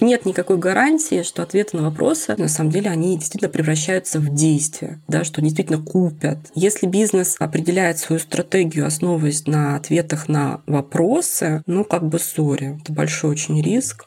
Нет никакой гарантии, что ответы на вопросы, на самом деле, они действительно превращаются в действия, да, что действительно купят. Если бизнес определяет свою стратегию, основываясь на ответах на вопросы, ну, как бы, сори, это большой очень риск.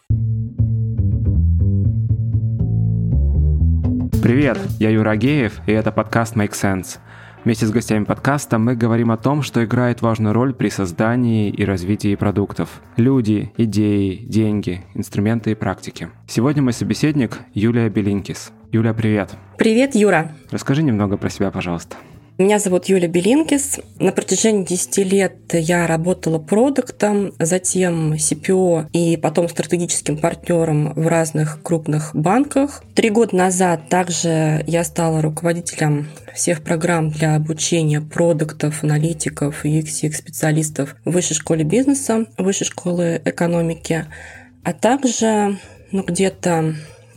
Привет, я Юра Агеев, и это подкаст Make Sense – Вместе с гостями подкаста мы говорим о том, что играет важную роль при создании и развитии продуктов. Люди, идеи, деньги, инструменты и практики. Сегодня мой собеседник Юлия Белинкис. Юля, привет. Привет, Юра. Расскажи немного про себя, пожалуйста. Меня зовут Юля Белинкис. На протяжении 10 лет я работала продуктом, затем CPO и потом стратегическим партнером в разных крупных банках. Три года назад также я стала руководителем всех программ для обучения продуктов, аналитиков и UX-специалистов в Высшей школе бизнеса, Высшей школы экономики, а также ну, где-то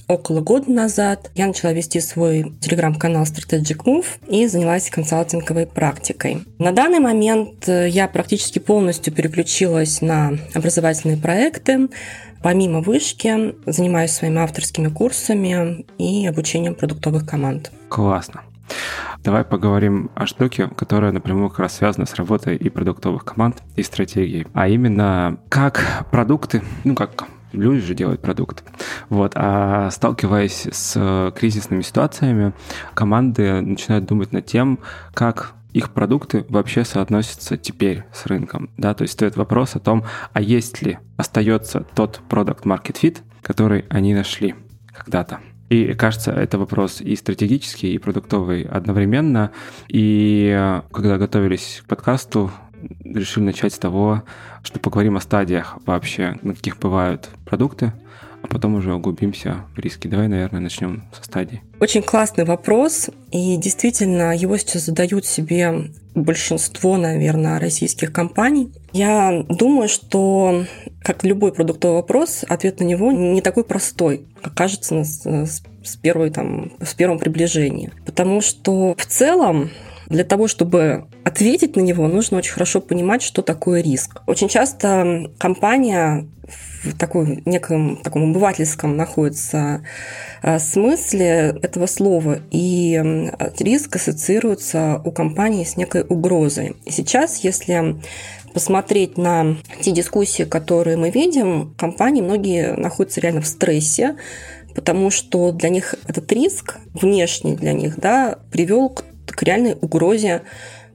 около года назад я начала вести свой телеграм-канал Strategic Move и занялась консалтинговой практикой. На данный момент э, я практически полностью переключилась на образовательные проекты. Помимо вышки, занимаюсь своими авторскими курсами и обучением продуктовых команд. Классно. Давай поговорим о штуке, которая напрямую как раз связана с работой и продуктовых команд, и стратегией. А именно, как продукты, ну как люди же делают продукт. Вот. А сталкиваясь с кризисными ситуациями, команды начинают думать над тем, как их продукты вообще соотносятся теперь с рынком. Да? То есть стоит вопрос о том, а есть ли остается тот продукт market fit, который они нашли когда-то. И кажется, это вопрос и стратегический, и продуктовый одновременно. И когда готовились к подкасту, решили начать с того, что поговорим о стадиях вообще, на каких бывают продукты, а потом уже углубимся в риски. Давай, наверное, начнем со стадий. Очень классный вопрос, и действительно его сейчас задают себе большинство, наверное, российских компаний. Я думаю, что, как любой продуктовый вопрос, ответ на него не такой простой, как кажется с, с, первой, там, с первым приближением. Потому что в целом для того, чтобы ответить на него, нужно очень хорошо понимать, что такое риск. Очень часто компания в такой, неком таком обывательском находится э, смысле этого слова, и риск ассоциируется у компании с некой угрозой. И сейчас, если посмотреть на те дискуссии, которые мы видим, компании многие находятся реально в стрессе, потому что для них этот риск, внешний для них, да, привел к к реальной угрозе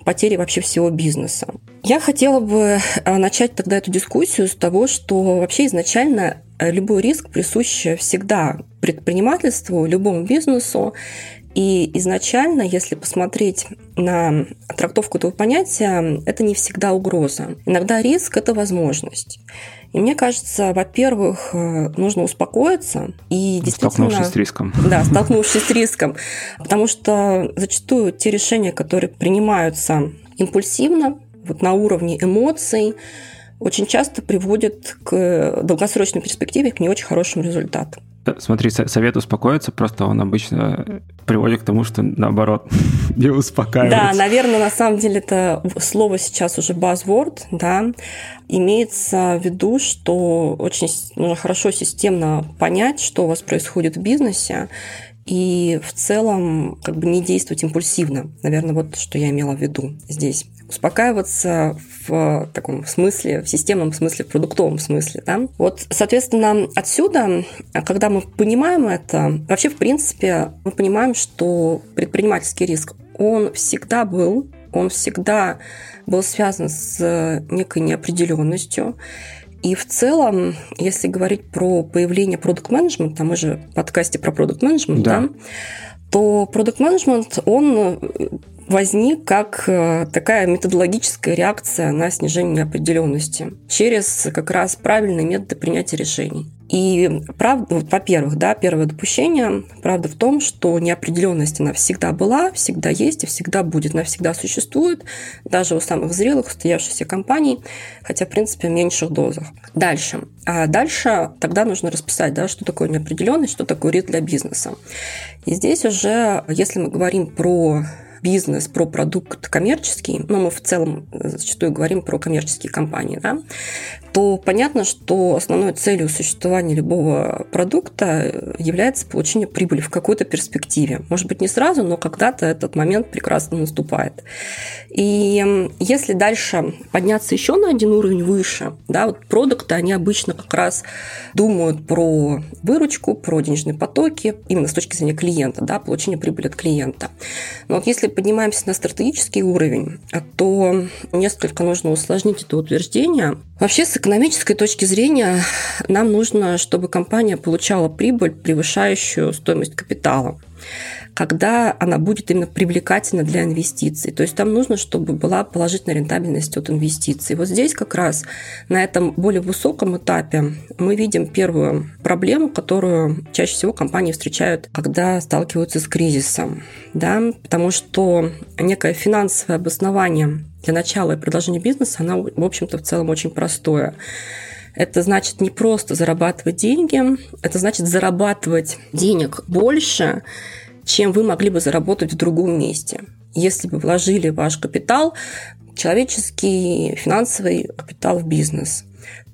потери вообще всего бизнеса. Я хотела бы э, начать тогда эту дискуссию с того, что вообще изначально э, любой риск присущ всегда предпринимательству, любому бизнесу. И изначально, если посмотреть на трактовку этого понятия, это не всегда угроза. Иногда риск – это возможность. И мне кажется, во-первых, э, нужно успокоиться и действительно... Столкнувшись с риском. Да, столкнувшись с риском. Потому что зачастую те решения, которые принимаются импульсивно, вот на уровне эмоций, очень часто приводят к долгосрочной перспективе к не очень хорошим результатам. Смотри, совет успокоиться, просто он обычно приводит к тому, что наоборот не успокаивается. Да, наверное, на самом деле это слово сейчас уже buzzword, да, имеется в виду, что очень нужно хорошо системно понять, что у вас происходит в бизнесе, и в целом как бы не действовать импульсивно. Наверное, вот что я имела в виду здесь успокаиваться в таком смысле, в системном смысле, в продуктовом смысле. Да? Вот, соответственно, отсюда, когда мы понимаем это, вообще, в принципе, мы понимаем, что предпринимательский риск, он всегда был, он всегда был связан с некой неопределенностью. И в целом, если говорить про появление продукт менеджмента мы же в подкасте про продукт менеджмент да. да, то продукт менеджмент он возник как э, такая методологическая реакция на снижение неопределенности через как раз правильные методы принятия решений. И правда, во-первых, да, первое допущение, правда в том, что неопределенность она всегда была, всегда есть и всегда будет, она всегда существует, даже у самых зрелых, устоявшихся компаний, хотя, в принципе, в меньших дозах. Дальше. А дальше тогда нужно расписать, да, что такое неопределенность, что такое риск для бизнеса. И здесь уже, если мы говорим про бизнес, про продукт коммерческий, но мы в целом зачастую говорим про коммерческие компании, да, то понятно, что основной целью существования любого продукта является получение прибыли в какой-то перспективе. Может быть, не сразу, но когда-то этот момент прекрасно наступает. И если дальше подняться еще на один уровень выше, да, вот продукты, они обычно как раз думают про выручку, про денежные потоки, именно с точки зрения клиента, да, получение прибыли от клиента. Но вот если поднимаемся на стратегический уровень, то несколько нужно усложнить это утверждение. Вообще, с экономической точки зрения, нам нужно, чтобы компания получала прибыль, превышающую стоимость капитала когда она будет именно привлекательна для инвестиций. То есть там нужно, чтобы была положительная рентабельность от инвестиций. Вот здесь как раз на этом более высоком этапе мы видим первую проблему, которую чаще всего компании встречают, когда сталкиваются с кризисом. Да? Потому что некое финансовое обоснование для начала и продолжения бизнеса, оно, в общем-то, в целом очень простое. Это значит не просто зарабатывать деньги, это значит зарабатывать денег больше, чем вы могли бы заработать в другом месте. Если бы вложили ваш капитал, человеческий, финансовый капитал в бизнес.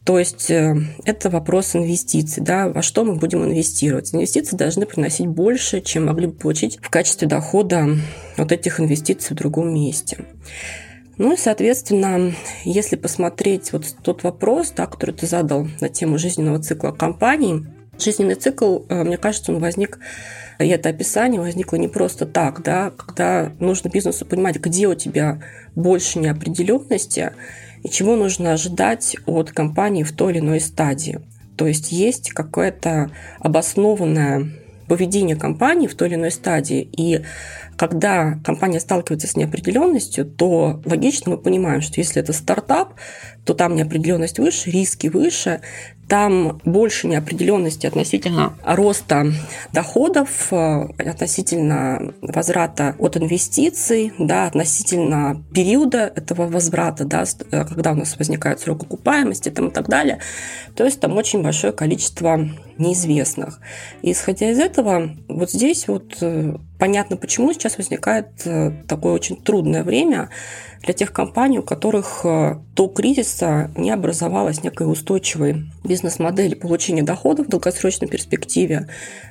То есть э, это вопрос инвестиций, да, во что мы будем инвестировать. Инвестиции должны приносить больше, чем могли бы получить в качестве дохода вот этих инвестиций в другом месте. Ну и, соответственно, если посмотреть вот тот вопрос, да, который ты задал на тему жизненного цикла компаний, жизненный цикл, э, мне кажется, он возник и это описание возникло не просто так, да, когда нужно бизнесу понимать, где у тебя больше неопределенности и чего нужно ожидать от компании в той или иной стадии. То есть есть какое-то обоснованное поведение компании в той или иной стадии. И когда компания сталкивается с неопределенностью, то логично мы понимаем, что если это стартап, то там неопределенность выше, риски выше, там больше неопределенности относительно роста доходов, э, относительно возврата от инвестиций, да, относительно периода этого возврата, да, э, когда у нас возникает срок окупаемости там, и так далее. То есть там очень большое количество неизвестных. И исходя из этого, вот здесь вот э, понятно, почему сейчас возникает такое очень трудное время, для тех компаний, у которых э, до кризиса не образовалась некой устойчивой бизнес-модели получения доходов в долгосрочной перспективе,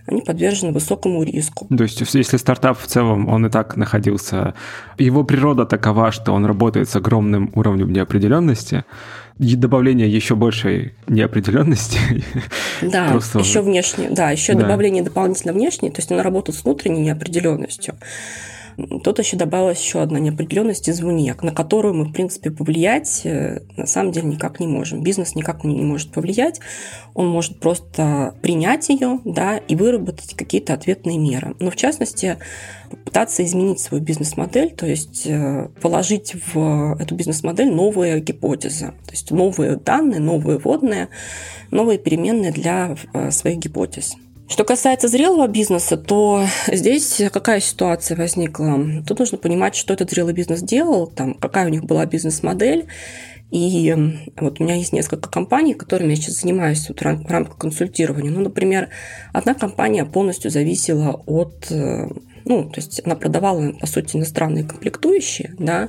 они подвержены высокому риску. То есть, если стартап в целом, он и так находился, его природа такова, что он работает с огромным уровнем неопределенности, добавление еще большей неопределенности. Да, Просто еще внешне, да, еще да. добавление дополнительно внешней, то есть он работает с внутренней неопределенностью. Тут еще добавилась еще одна неопределенность извне, на которую мы, в принципе, повлиять э, на самом деле никак не можем. Бизнес никак не может повлиять, он может просто принять ее да, и выработать какие-то ответные меры. Но, в частности, попытаться изменить свою бизнес-модель, то есть э, положить в эту бизнес-модель новые гипотезы, то есть новые данные, новые вводные, новые переменные для э, своих гипотез. Что касается зрелого бизнеса, то здесь какая ситуация возникла? Тут нужно понимать, что этот зрелый бизнес делал, там, какая у них была бизнес-модель. И вот у меня есть несколько компаний, которыми я сейчас занимаюсь вот в рамках консультирования. Ну, например, одна компания полностью зависела от э, ну, то есть она продавала, по сути, иностранные комплектующие, да,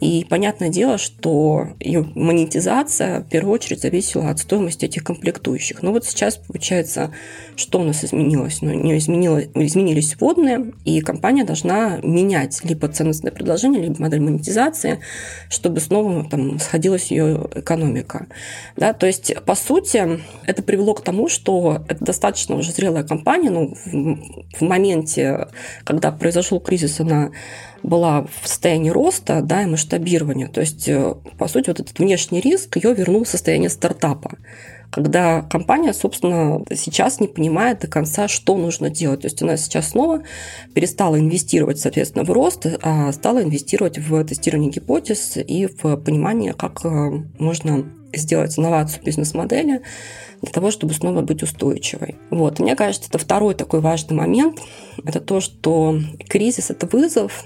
и понятное дело, что ее монетизация в первую очередь зависела от стоимости этих комплектующих. Но вот сейчас получается, что у нас изменилось? Ну, у нее изменились вводные, и компания должна менять либо ценностное предложение, либо модель монетизации, чтобы снова там, сходилась ее экономика. Да? То есть, по сути, это привело к тому, что это достаточно уже зрелая компания, ну, в, в моменте, когда произошел кризис, она была в состоянии роста да, и масштабирования. То есть, э, по сути, вот этот внешний риск ее вернул в состояние стартапа когда компания, собственно, сейчас не понимает до конца, что нужно делать. То есть она сейчас снова перестала инвестировать, соответственно, в рост, а стала инвестировать в тестирование гипотез и в понимание, как э, можно сделать инновацию бизнес-модели для того, чтобы снова быть устойчивой. Вот. Мне кажется, это второй такой важный момент. Это то, что кризис – это вызов,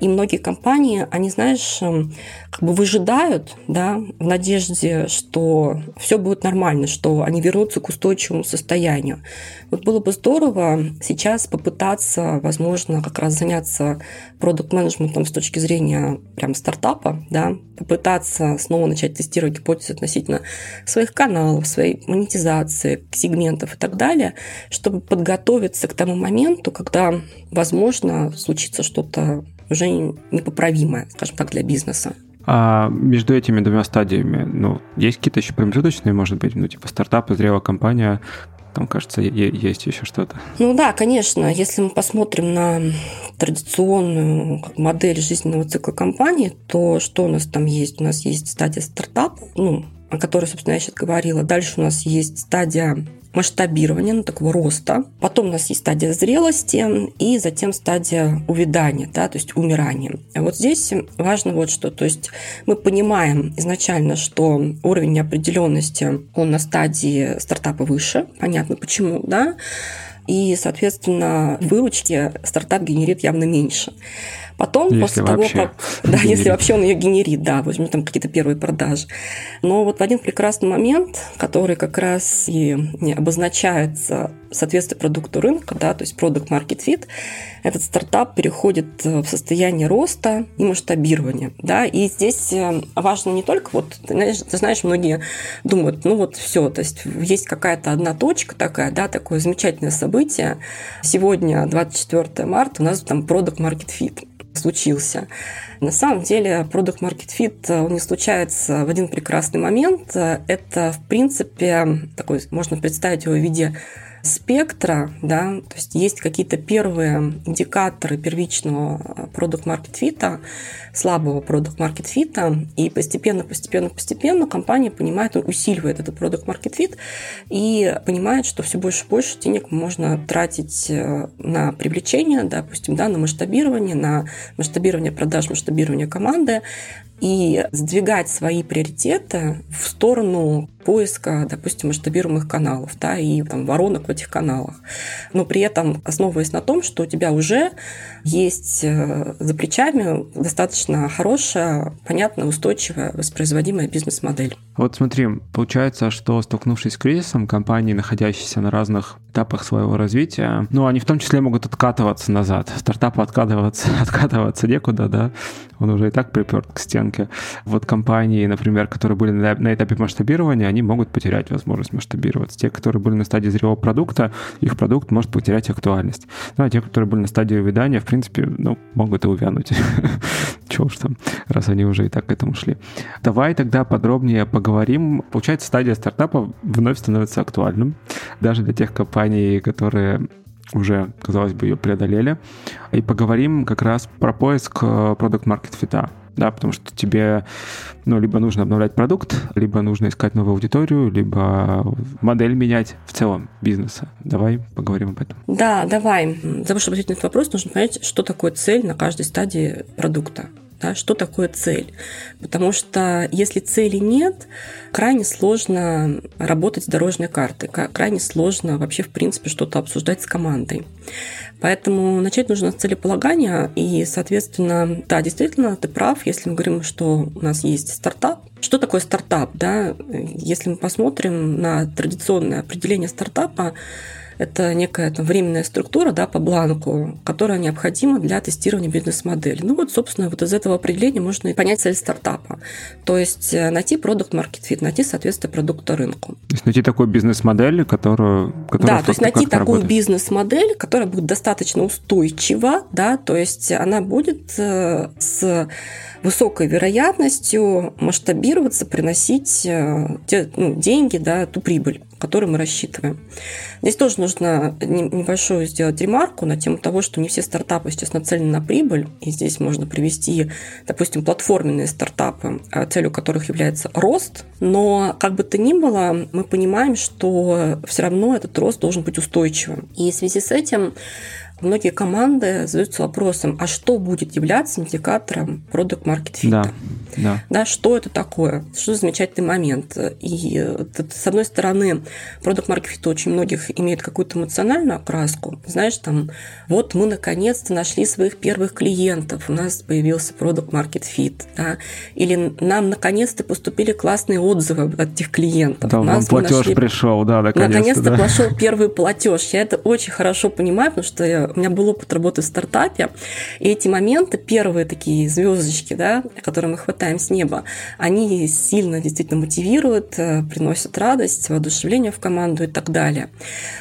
и многие компании, они, знаешь, эм, как бы выжидают, да, в надежде, что все будет нормально, что они вернутся к устойчивому состоянию. Вот было бы здорово сейчас попытаться, возможно, как раз заняться продукт-менеджментом с точки зрения прям стартапа, да, попытаться снова начать тестировать гипотезы относительно своих каналов, своей монетизации, сегментов и так далее, чтобы подготовиться к тому моменту, когда, возможно, случится что-то уже непоправимое, скажем так, для бизнеса. А между этими двумя стадиями, ну, есть какие-то еще промежуточные, может быть, ну, типа стартап, зрелая компания, там, кажется, есть еще что-то. Ну да, конечно. Если мы посмотрим на традиционную модель жизненного цикла компании, то что у нас там есть? У нас есть стадия стартапа, ну, о которой, собственно, я сейчас говорила. Дальше у нас есть стадия масштабирования, ну, такого роста. Потом у нас есть стадия зрелости и затем стадия увядания, да, то есть умирания. А вот здесь важно вот что. То есть мы понимаем изначально, что уровень неопределенности, он на стадии стартапа выше. Понятно почему, да. И, соответственно, выручки стартап генерит явно меньше. Потом, если после того, как... Да, генерит. если вообще он ее генерит, да, возьмем там какие-то первые продажи. Но вот в один прекрасный момент, который как раз и обозначается соответствие продукту рынка, да, то есть продукт market fit, этот стартап переходит в состояние роста и масштабирования. Да, и здесь э, важно не только, вот, ты знаешь, ты знаешь, многие думают, ну вот все, то есть есть какая-то одна точка такая, да, такое замечательное событие. Сегодня, 24 марта, у нас там продукт market fit случился. На самом деле, продукт Market Fit, он не случается в один прекрасный момент. Это, в принципе, такой, можно представить его в виде спектра, да, то есть есть какие-то первые индикаторы первичного продукт market fit, слабого продукт market fit, и постепенно, постепенно, постепенно компания понимает, усиливает этот продукт market fit и понимает, что все больше и больше денег можно тратить э, на привлечение, допустим, да, на масштабирование, на масштабирование продаж, масштабирование команды, и сдвигать свои приоритеты в сторону поиска, допустим, масштабируемых каналов да, и там, воронок в этих каналах. Но при этом основываясь на том, что у тебя уже есть э, за плечами достаточно хорошая, понятная, устойчивая, воспроизводимая бизнес-модель. Вот смотри, получается, что столкнувшись с кризисом, компании, находящиеся на разных этапах своего развития, ну, они в том числе могут откатываться назад. Стартапу откатываться, откатываться некуда, да, он уже и так приперт к стенке. Вот компании, например, которые были на этапе масштабирования, они могут потерять возможность масштабироваться. Те, которые были на стадии зрелого продукта, их продукт может потерять актуальность. Ну, а те, которые были на стадии увядания, в принципе, ну, могут и увянуть. Чего уж там, раз они уже и так к этому шли. Давай тогда подробнее поговорим. Получается, стадия стартапа вновь становится актуальным. Даже для тех компаний, которые уже, казалось бы, ее преодолели. И поговорим как раз про поиск э, продукт market fit да, потому что тебе, ну, либо нужно обновлять продукт, либо нужно искать новую аудиторию, либо модель менять в целом бизнеса. Давай поговорим об этом. Да, давай. Для того, чтобы ответить на этот вопрос, нужно понять, что такое цель на каждой стадии продукта да, что такое цель. Потому что если цели нет, крайне сложно работать с дорожной картой, крайне сложно вообще, в принципе, что-то обсуждать с командой. Поэтому начать нужно с целеполагания, и, соответственно, да, действительно, ты прав, если мы говорим, что у нас есть стартап. Что такое стартап? Да? Если мы посмотрим на традиционное определение стартапа, это некая там, временная структура да, по бланку, которая необходима для тестирования бизнес-модели. Ну вот, собственно, вот из этого определения можно и понять цель стартапа. То есть э, найти продукт market fit, найти соответствие продукта рынку. То есть найти такую бизнес-модель, которую... которая да, то есть найти такую бизнес-модель, которая будет достаточно устойчива, да, то есть она будет э, с высокой вероятностью масштабироваться, приносить э, те, ну, деньги, да, ту прибыль, которую мы рассчитываем. Здесь тоже нужно небольшую сделать ремарку на тему того, что не все стартапы сейчас нацелены на прибыль, и здесь можно привести, допустим, платформенные стартапы, э, целью которых является рост, но как бы то ни было, мы понимаем, что все равно этот рост должен быть устойчивым. И в связи с этим многие команды задаются вопросом, а что будет являться индикатором продукт market fit? Да, да. да, что это такое? Что за замечательный момент? И с одной стороны, продукт market fit очень многих имеет какую-то эмоциональную окраску. Знаешь, там, вот мы наконец-то нашли своих первых клиентов, у нас появился продукт market fit, да? или нам наконец-то поступили классные отзывы от этих клиентов. Да, у нас платеж нашли... пришел, да, наконец-то. Наконец-то да. пошел первый платеж. Я это очень хорошо понимаю, потому что я, у меня был опыт работы в стартапе, и эти моменты, первые такие звездочки, да, которые мы хватаем с неба, они сильно действительно мотивируют, э, приносят радость, воодушевление в команду и так далее.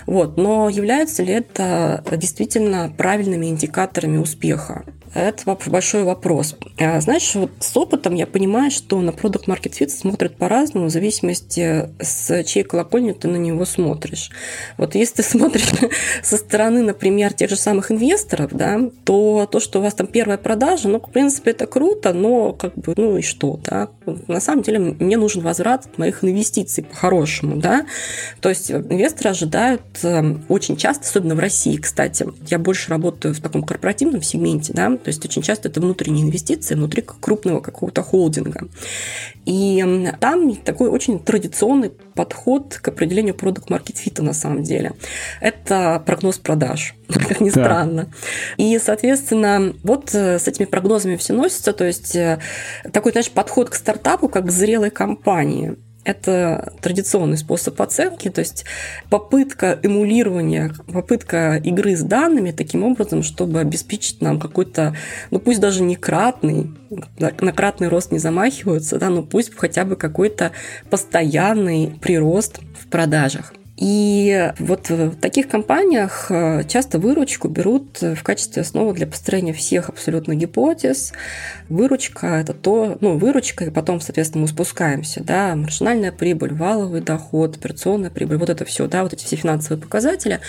Вот. Но является ли это действительно правильными индикаторами успеха? Это большой вопрос. А, знаешь, вот с опытом я понимаю, что на продукт Market Fit смотрят по-разному, в зависимости с чьей колокольни ты на него смотришь. Вот если ты смотришь со стороны, например, тех же самых инвесторов, да, то то, что у вас там первая продажа, ну, в принципе, это круто, но как бы, ну и что, да? На самом деле мне нужен возврат моих инвестиций по-хорошему, да? То есть инвесторы ожидают эм, очень часто, особенно в России, кстати, я больше работаю в таком корпоративном сегменте, да, то есть очень часто это внутренние инвестиции внутри крупного какого-то холдинга. И там такой очень традиционный подход к определению продукт market fit на самом деле. Это прогноз продаж, как ни странно. Да. И, соответственно, вот э, с этими прогнозами все носится, то есть э, такой, знаешь, подход к стартапу как к зрелой компании. Это традиционный способ оценки, то есть попытка эмулирования, попытка игры с данными таким образом, чтобы обеспечить нам какой-то, ну пусть даже не кратный, на кратный рост не замахиваются, да, но пусть хотя бы какой-то постоянный прирост в продажах. И вот в таких компаниях э, часто выручку берут в качестве основы для построения всех абсолютно гипотез. Выручка – это то, ну, выручка, и потом, соответственно, мы спускаемся, да, маржинальная прибыль, валовый доход, операционная прибыль, вот это все, да, вот эти все финансовые показатели,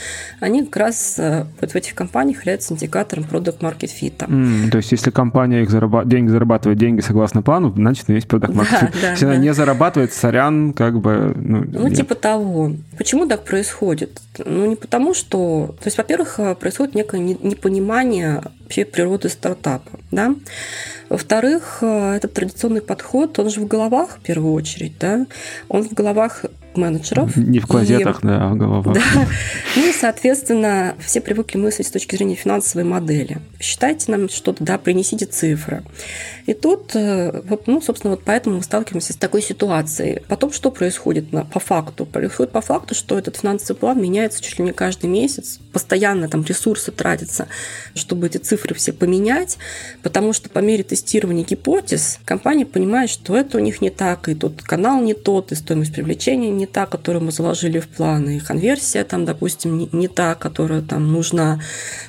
они как раз э, вот в этих компаниях являются индикатором продукт market fit. Mm, то есть, если компания их зарабат... деньги зарабатывает деньги согласно плану, значит, есть продукт market fit. Да, если да. она не зарабатывает, сорян, как бы... Ну, ну типа того. Почему так происходит? Ну, не потому, что... То есть, во-первых, э, происходит некое непонимание вообще природы стартапа, да? Во-вторых, э, этот традиционный подход, он же в головах в первую очередь, да? Он в головах менеджеров. Не в клозетах, и, да, а в головах. Да. Ну и, соответственно, все привыкли мыслить с точки зрения финансовой модели. Считайте нам что-то, да, принесите цифры. И тут, э, вот, ну, собственно, вот поэтому мы сталкиваемся с такой ситуацией. Потом что происходит на, по факту? Происходит по факту, что этот финансовый план меняется чуть ли не каждый месяц. Постоянно там ресурсы тратятся, чтобы эти цифры все поменять, потому что по мере тестирования гипотез компания понимает, что это у них не так, и тот канал не тот, и стоимость привлечения не та, которую мы заложили в планы, конверсия там, допустим, не, не та, которая там нужна.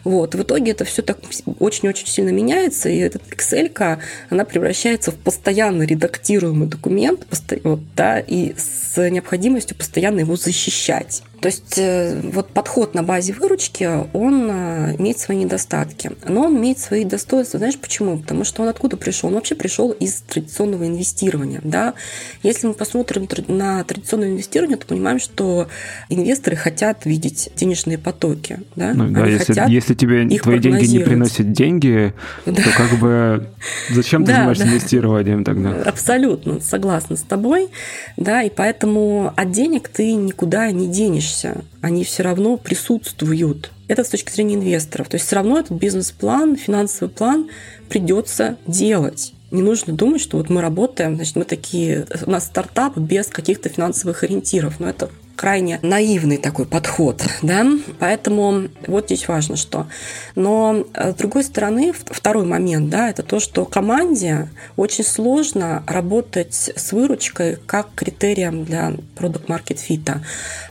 Вот. В итоге это все так очень-очень сильно меняется, и этот Excel, она превращается в постоянно редактируемый документ, вот, да, и с необходимостью постоянно его защищать. То есть э, вот подход на базе выручки, он э, имеет свои недостатки. Но он имеет свои достоинства. Знаешь почему? Потому что он откуда пришел? Он вообще пришел из традиционного инвестирования. Да? Если мы посмотрим на традиционное инвестирование, то понимаем, что инвесторы хотят видеть денежные потоки. Да? Ну, да, если, если тебе твои деньги не приносят деньги, да. то как бы зачем ты да, занимаешься да. инвестированием тогда? Абсолютно, согласна с тобой. Да, и поэтому от денег ты никуда не денешься боишься, они все равно присутствуют. Это с точки зрения инвесторов. То есть все равно этот бизнес-план, финансовый план придется делать. Не нужно думать, что вот мы работаем, значит, мы такие, у нас стартап без каких-то финансовых ориентиров. Но это крайне наивный такой подход, да, поэтому вот здесь важно, что. Но э, с другой стороны, второй момент, да, это то, что команде очень сложно работать с выручкой как критерием для продукт market fit,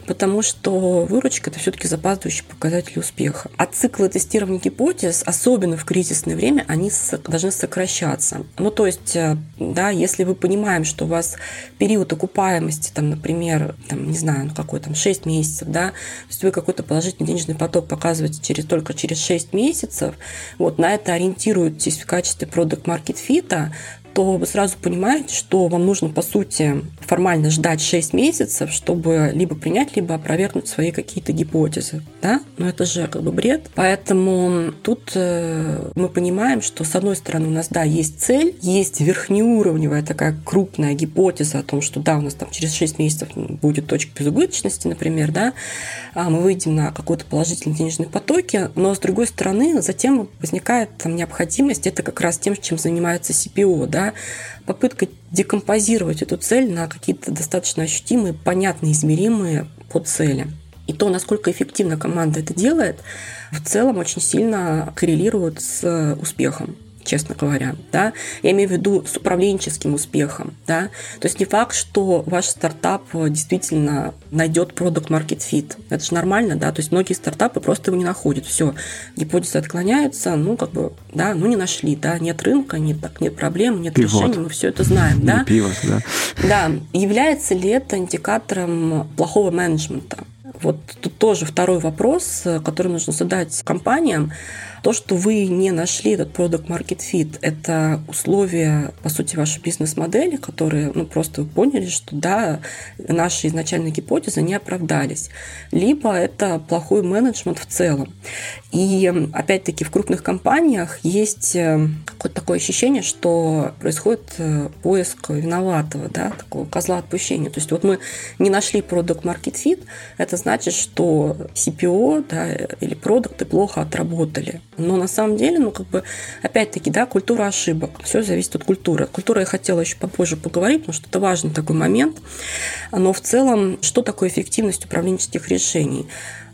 потому что выручка – это все-таки запаздывающий показатель успеха. А циклы тестирования гипотез, особенно в кризисное время, они должны сокращаться. Ну, то есть, э, да, если вы понимаем, что у вас период окупаемости, там, например, там, не знаю, какой там 6 месяцев, да, то есть вы какой-то положительный денежный поток показываете через, только через 6 месяцев, вот на это ориентируетесь в качестве продукт market fit, то вы сразу понимаете, что вам нужно, по сути, формально ждать 6 месяцев, чтобы либо принять, либо опровергнуть свои какие-то гипотезы. Да? Но это же как бы бред. Поэтому тут э, мы понимаем, что с одной стороны у нас, да, есть цель, есть верхнеуровневая такая крупная гипотеза о том, что да, у нас там через 6 месяцев будет точка безубыточности, например, да, а мы выйдем на какой-то положительный денежный потоки, но с другой стороны затем возникает там необходимость, это как раз тем, чем занимается CPO, да, попытка декомпозировать эту цель на какие-то достаточно ощутимые, понятные, измеримые по цели. И то, насколько эффективно команда это делает, в целом очень сильно коррелирует с успехом честно говоря, да, я имею в виду с управленческим успехом, да, то есть не факт, что ваш стартап действительно найдет продукт market fit, это же нормально, да, то есть многие стартапы просто его не находят, все, гипотезы отклоняются, ну, как бы, да, ну, не нашли, да, нет рынка, нет, так, нет проблем, нет Пивот. решений, мы все это знаем, да. Пивот, да. Да, является ли это индикатором плохого менеджмента? Вот тут тоже второй вопрос, который нужно задать компаниям. То, что вы не нашли этот продукт market fit, это условия, по сути, вашей бизнес-модели, которые, ну, просто вы поняли, что да, наши изначальные гипотезы не оправдались. Либо это плохой менеджмент в целом. И, опять-таки, в крупных компаниях есть э, какое-то такое ощущение, что происходит э, поиск виноватого, да, такого козла отпущения. То есть вот мы не нашли продукт market fit, это значит, что CPO да, или продукты плохо отработали. Но на самом деле, ну, как бы, опять-таки, да, культура ошибок. Все зависит от культуры. От культуры я хотела еще попозже поговорить, потому что это важный такой момент. Но в целом, что такое эффективность управленческих решений?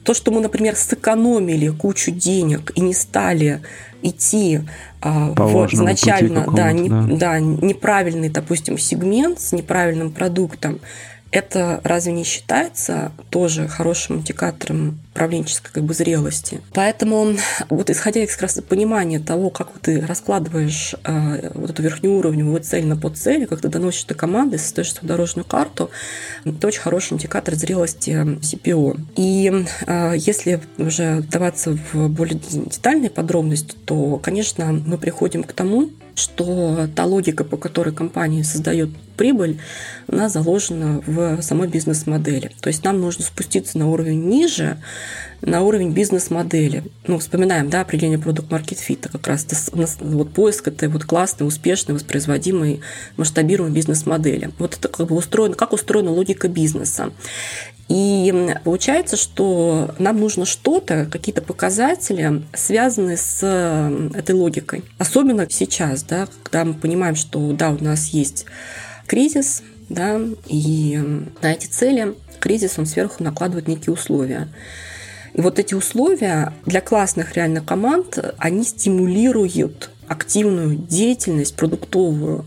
То, что мы, например, сэкономили кучу денег и не стали идти а, в изначально да, не, да. да, неправильный, допустим, сегмент с неправильным продуктом, это разве не считается тоже хорошим индикатором управленческой как бы, зрелости? Поэтому вот исходя из как раз понимания того, как ты раскладываешь э, вот эту верхнеуровневую цель на подцели, как ты доносишь до команды, составишь свою дорожную карту, это очень хороший индикатор зрелости CPO. И э, если уже вдаваться в более детальные подробности, то, конечно, мы приходим к тому, что та логика, по которой компания создает прибыль, она заложена в самой бизнес-модели. То есть нам нужно спуститься на уровень ниже, на уровень бизнес-модели. Ну, вспоминаем, да, определение продукт market fit, как раз вот поиск этой вот классной, успешной, воспроизводимой, масштабируемой бизнес-модели. Вот это как бы устроено, как устроена логика бизнеса. И получается, что нам нужно что-то, какие-то показатели, связанные с э, этой логикой. Особенно сейчас, да, когда мы понимаем, что да, у нас есть кризис, да, и на эти цели кризис он сверху накладывает некие условия. И вот эти условия для классных реально команд, они стимулируют активную деятельность продуктовую,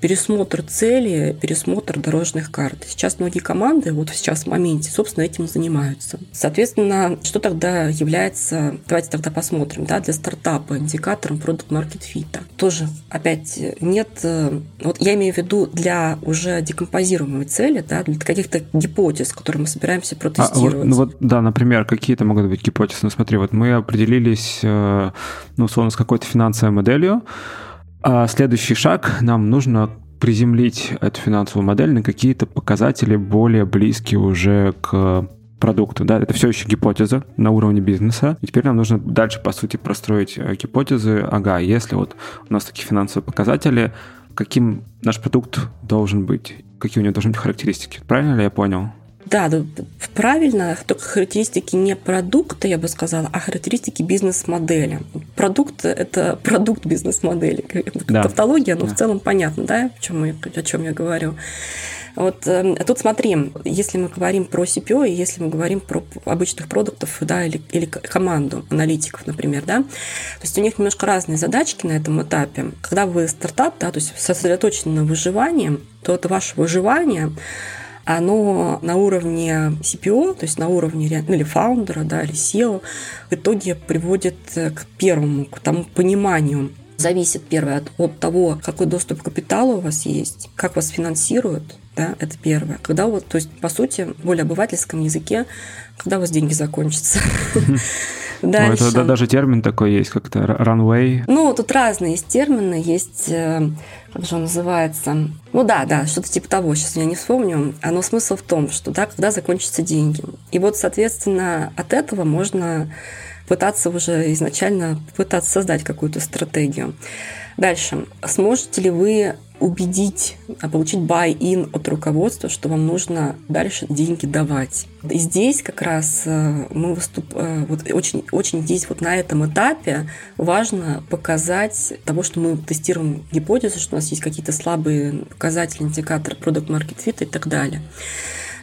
пересмотр цели, пересмотр дорожных карт. Сейчас многие команды вот сейчас в моменте, собственно, этим занимаются. Соответственно, что тогда является, давайте тогда посмотрим, да, для стартапа индикатором продукт market fit. Тоже, опять, нет, э, вот я имею в виду для уже декомпозируемой цели, да, для каких-то гипотез, которые мы собираемся протестировать. А, вот, ну вот, да, например, какие-то могут быть гипотезы. Ну смотри, вот мы определились, э, ну, условно, с какой-то финансовой моделью, а следующий шаг, нам нужно приземлить эту финансовую модель на какие-то показатели более близкие уже к продукту. Да, это все еще гипотеза на уровне бизнеса. И теперь нам нужно дальше, по сути, простроить э, гипотезы. Ага, если вот у нас такие финансовые показатели, каким наш продукт должен быть, какие у него должны быть характеристики. Правильно ли я понял? Да, ну, правильно, только характеристики не продукта, я бы сказала, а характеристики бизнес-модели. Продукт – это продукт бизнес-модели. Да. Тавтология, но да. в целом понятно, да, о чем, я, о чем я говорю. Вот э, тут смотри, если мы говорим про CPO, и если мы говорим про обычных продуктов, да, или, или команду аналитиков, например, да, то есть у них немножко разные задачки на этом этапе. Когда вы стартап, да, то есть сосредоточены на выживании, то это ваше выживание оно на уровне CPO, то есть на уровне ну, или фаундера, да, или SEO, в итоге приводит э, к первому, к тому пониманию. Зависит первое от, от того, какой доступ к капиталу у вас есть, как вас финансируют, да, это первое. Когда вас, то есть, по сути, в более обывательском языке, когда у вас деньги закончатся. Дальше. это даже термин такой есть, как-то runway. Ну, тут разные есть термины. Есть, э, как же он называется? Ну да, да, что-то типа того, сейчас я не вспомню. Но смысл в том, что да, когда закончатся деньги. И вот, соответственно, от этого можно пытаться уже изначально пытаться создать какую-то стратегию. Дальше. Сможете ли вы убедить, а получить buy-in от руководства, что вам нужно дальше деньги давать. И здесь как раз э, мы выступ... Э, вот очень, очень здесь вот на этом этапе важно показать того, что мы тестируем гипотезу, что у нас есть какие-то слабые показатели, индикаторы продукт market fit и так далее.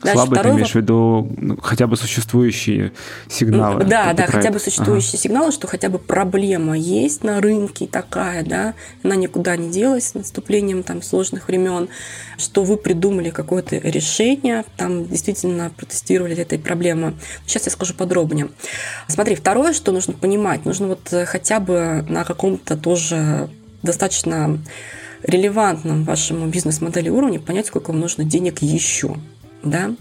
Дальше Слабый ты имеешь в виду ну, хотя бы существующие сигналы? Да, да, хотя бы существующие ага. сигналы, что хотя бы проблема есть на рынке такая, да, она никуда не делась с наступлением там сложных времен, что вы придумали какое-то решение, там действительно протестировали этой проблемы. Сейчас я скажу подробнее. Смотри, второе, что нужно понимать, нужно вот хотя бы на каком-то тоже достаточно релевантном вашему бизнес-модели уровне понять, сколько вам нужно денег еще да,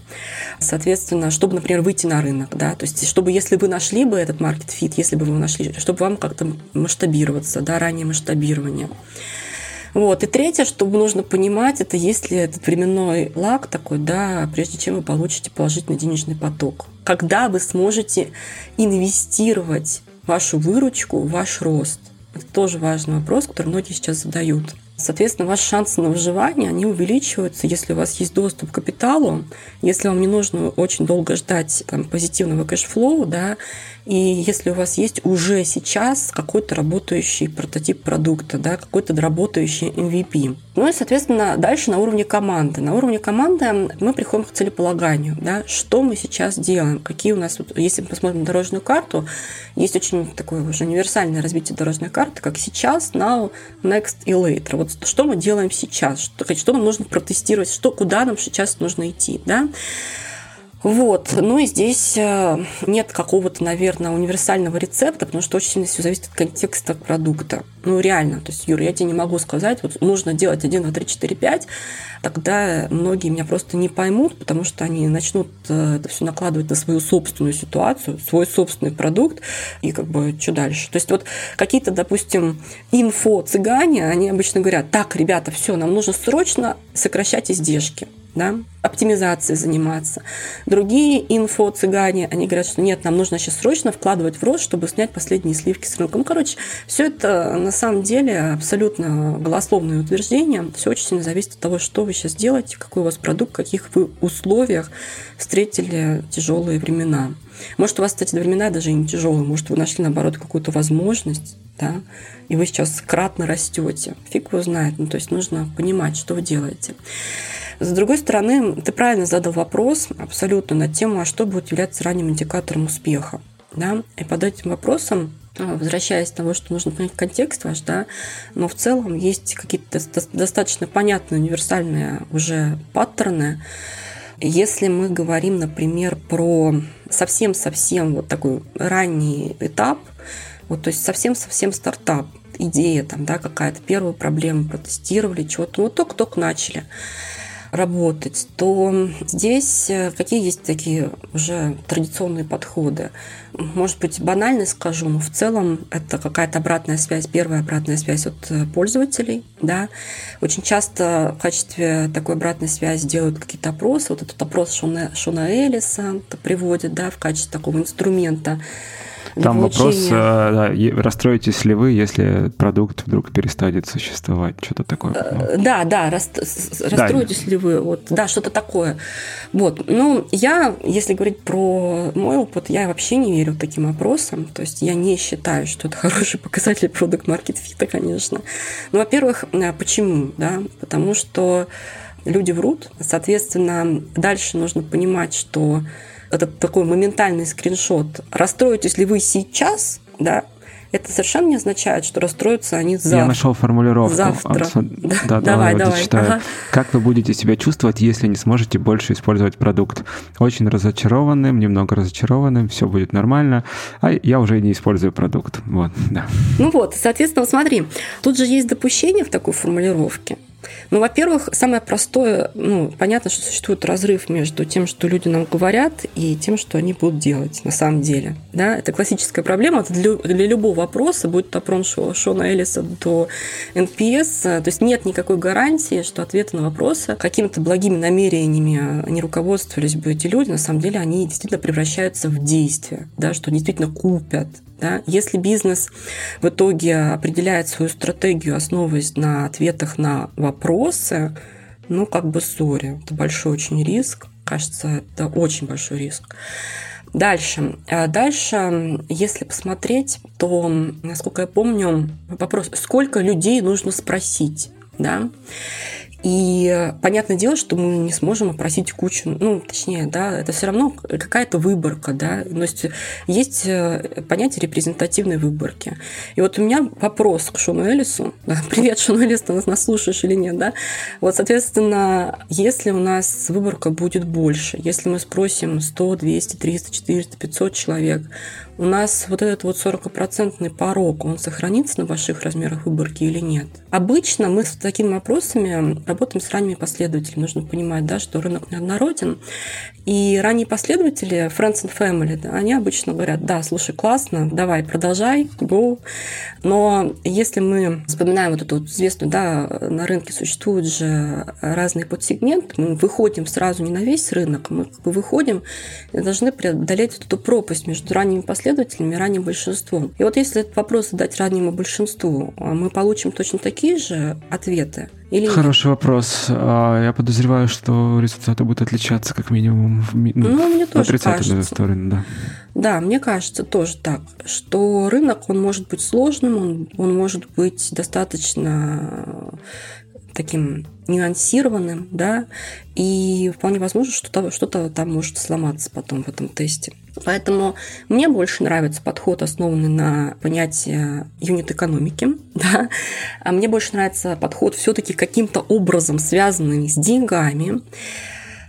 соответственно, чтобы, например, выйти на рынок, да, то есть, чтобы, если вы нашли бы этот fit, если бы вы его нашли, чтобы вам как-то масштабироваться, да, ранее масштабирование. Вот. И третье, что нужно понимать, это если этот временной лаг такой, да, прежде чем вы получите положительный денежный поток. Когда вы сможете инвестировать вашу выручку ваш рост. Это тоже важный вопрос, который многие сейчас задают. Соответственно, ваши шансы на выживание, они увеличиваются, если у вас есть доступ к капиталу, если вам не нужно очень долго ждать там, позитивного cash flow, да, и если у вас есть уже сейчас какой-то работающий прототип продукта, да, какой-то работающий MVP. Ну и, соответственно, дальше на уровне команды. На уровне команды мы приходим к целеполаганию. Да, что мы сейчас делаем, какие у нас, вот, если мы посмотрим дорожную карту, есть очень такое уже универсальное развитие дорожной карты, как сейчас, now, next и later. Вот что мы делаем сейчас, что, что нам нужно протестировать, что, куда нам сейчас нужно идти. Да? Вот. Ну и здесь э, нет какого-то, наверное, универсального рецепта, потому что очень сильно все зависит от контекста продукта. Ну, реально. То есть, Юра, я тебе не могу сказать, вот нужно делать 1, 2, 3, 4, 5, тогда многие меня просто не поймут, потому что они начнут э, это все накладывать на свою собственную ситуацию, свой собственный продукт, и как бы что дальше. То есть вот какие-то, допустим, инфо-цыгане, они обычно говорят, так, ребята, все, нам нужно срочно сокращать издержки да, оптимизацией заниматься. Другие инфо-цыгане, они говорят, что нет, нам нужно сейчас срочно вкладывать в рост, чтобы снять последние сливки с рынка. Ну, короче, все это на самом деле абсолютно голословные утверждения. Все очень сильно зависит от того, что вы сейчас делаете, какой у вас продукт, в каких вы условиях встретили тяжелые времена. Может, у вас, кстати, времена даже и не тяжелые, может, вы нашли, наоборот, какую-то возможность, да, и вы сейчас кратно растете. Фиг его знает. Ну, то есть нужно понимать, что вы делаете. С другой стороны, ты правильно задал вопрос абсолютно на тему, а что будет являться ранним индикатором успеха. Да? И под этим вопросом возвращаясь к тому, что нужно понять контекст ваш, да, но в целом есть какие-то достаточно понятные универсальные уже паттерны. Если мы говорим, например, про совсем-совсем вот такой ранний этап, вот, то есть совсем-совсем стартап, идея там, да, какая-то первую проблему протестировали, чего-то, ну, только-только начали работать, то здесь э, какие есть такие уже традиционные подходы? Может быть, банально скажу, но в целом это какая-то обратная связь, первая обратная связь от э, пользователей. Да? Очень часто в качестве такой обратной связи делают какие-то опросы. Вот этот опрос Шона, Шона Элиса приводит да, в качестве такого инструмента там вопрос, э, да, расстроитесь ли вы, если продукт вдруг перестанет существовать, что-то такое. Э, да, да, расстроитесь ли вы, вот, да, что-то такое. Вот, ну, я, если говорить про мой опыт, я вообще не верю таким опросам, то есть я не считаю, что это хороший показатель продукт маркет фита, конечно. Ну, во-первых, э, почему, да, потому что люди врут, соответственно, дальше нужно понимать, что этот такой моментальный скриншот. Расстроитесь ли вы сейчас, да, это совершенно не означает, что расстроятся они завтра. Я нашел формулировку. Завтра. Да, да, давай, давай. давай. Ага. Как вы будете себя чувствовать, если не сможете больше использовать продукт? Очень разочарованным, немного разочарованным, все будет нормально, а я уже не использую продукт. Вот, да. Ну вот, соответственно, смотри, тут же есть допущение в такой формулировке. Ну, во-первых, самое простое, ну, понятно, что существует разрыв между тем, что люди нам говорят, и тем, что они будут делать на самом деле. Да? Это классическая проблема это для, для любого вопроса, будь то прон Шона Эллиса до NPS. То есть нет никакой гарантии, что ответы на вопросы какими-то благими намерениями не руководствовались бы эти люди. На самом деле они действительно превращаются в действие, да, что действительно купят, да? Если бизнес в итоге определяет свою стратегию, основываясь на ответах на вопросы, ну, как бы сори, это большой очень риск. Кажется, это очень большой риск. Дальше. А дальше, если посмотреть, то, насколько я помню, вопрос, сколько людей нужно спросить, да? И понятное дело, что мы не сможем опросить кучу, ну, точнее, да, это все равно какая-то выборка, да, то есть есть э, понятие репрезентативной выборки. И вот у меня вопрос к Шону Элису, да, привет, Шону Элис, ты нас, нас слушаешь или нет, да, вот, соответственно, если у нас выборка будет больше, если мы спросим 100, 200, 300, 400, 500 человек, у нас вот этот вот 40% порог, он сохранится на больших размерах выборки или нет? Обычно мы с такими вопросами работаем с ранними последователями. Нужно понимать, да, что рынок неоднороден. И ранние последователи, friends and family, да, они обычно говорят, да, слушай, классно, давай, продолжай, go. Но если мы вспоминаем вот эту вот известную, да, на рынке существуют же разные подсегменты, мы выходим сразу не на весь рынок, мы как бы выходим и должны преодолеть вот эту пропасть между ранними последователями последователями, ранним большинством. И вот если этот вопрос задать раннему большинству, а мы получим точно такие же ответы? Или... Хороший вопрос. А, я подозреваю, что результаты будут отличаться как минимум в ми... ну, мне тоже кажется. сторону, да. Да, мне кажется тоже так, что рынок, он может быть сложным, он, он может быть достаточно таким нюансированным, да, и вполне возможно, что-то что там может сломаться потом в этом тесте. Поэтому мне больше нравится подход, основанный на понятии юнит-экономики, да, а мне больше нравится подход все-таки каким-то образом связанный с деньгами,